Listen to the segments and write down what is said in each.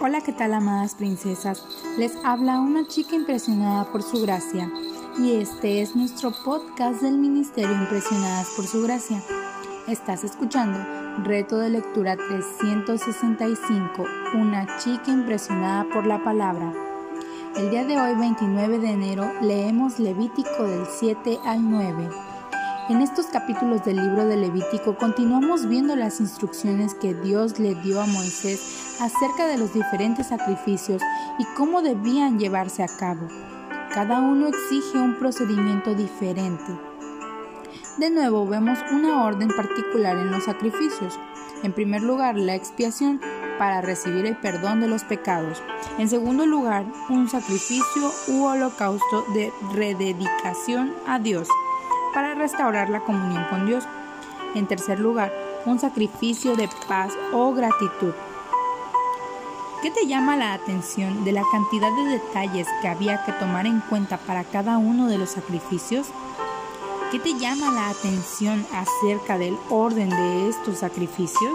Hola, ¿qué tal amadas princesas? Les habla una chica impresionada por su gracia y este es nuestro podcast del Ministerio Impresionadas por su gracia. Estás escuchando Reto de Lectura 365, una chica impresionada por la palabra. El día de hoy, 29 de enero, leemos Levítico del 7 al 9. En estos capítulos del libro de Levítico continuamos viendo las instrucciones que Dios le dio a Moisés acerca de los diferentes sacrificios y cómo debían llevarse a cabo. Cada uno exige un procedimiento diferente. De nuevo vemos una orden particular en los sacrificios. En primer lugar, la expiación para recibir el perdón de los pecados. En segundo lugar, un sacrificio u holocausto de rededicación a Dios para restaurar la comunión con Dios. En tercer lugar, un sacrificio de paz o gratitud. ¿Qué te llama la atención de la cantidad de detalles que había que tomar en cuenta para cada uno de los sacrificios? ¿Qué te llama la atención acerca del orden de estos sacrificios?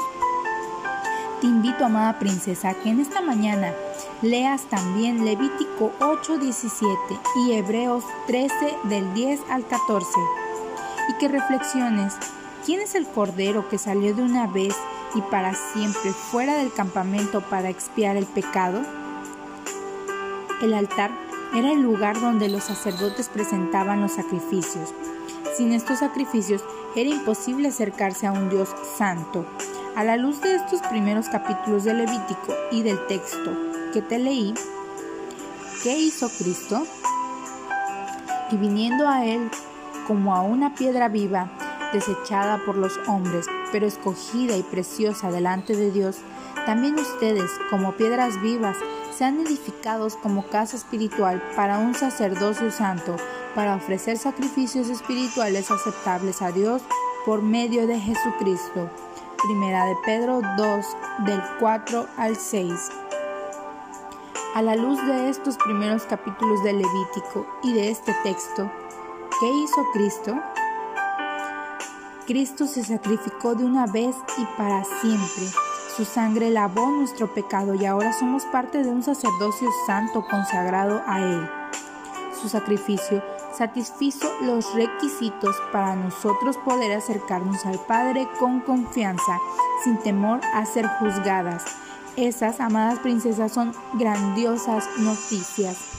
Te invito, amada princesa, que en esta mañana leas también Levítico 8:17 y Hebreos 13 del 10 al 14 y que reflexiones, ¿quién es el Cordero que salió de una vez y para siempre fuera del campamento para expiar el pecado? El altar era el lugar donde los sacerdotes presentaban los sacrificios. Sin estos sacrificios era imposible acercarse a un Dios santo. A la luz de estos primeros capítulos de Levítico y del texto que te leí, ¿qué hizo Cristo? Y viniendo a él como a una piedra viva, desechada por los hombres, pero escogida y preciosa delante de Dios, también ustedes, como piedras vivas, sean edificados como casa espiritual para un sacerdocio santo, para ofrecer sacrificios espirituales aceptables a Dios por medio de Jesucristo. Primera de Pedro 2, del 4 al 6. A la luz de estos primeros capítulos del Levítico y de este texto, ¿Qué hizo Cristo? Cristo se sacrificó de una vez y para siempre. Su sangre lavó nuestro pecado y ahora somos parte de un sacerdocio santo consagrado a Él. Su sacrificio satisfizo los requisitos para nosotros poder acercarnos al Padre con confianza, sin temor a ser juzgadas. Esas, amadas princesas, son grandiosas noticias.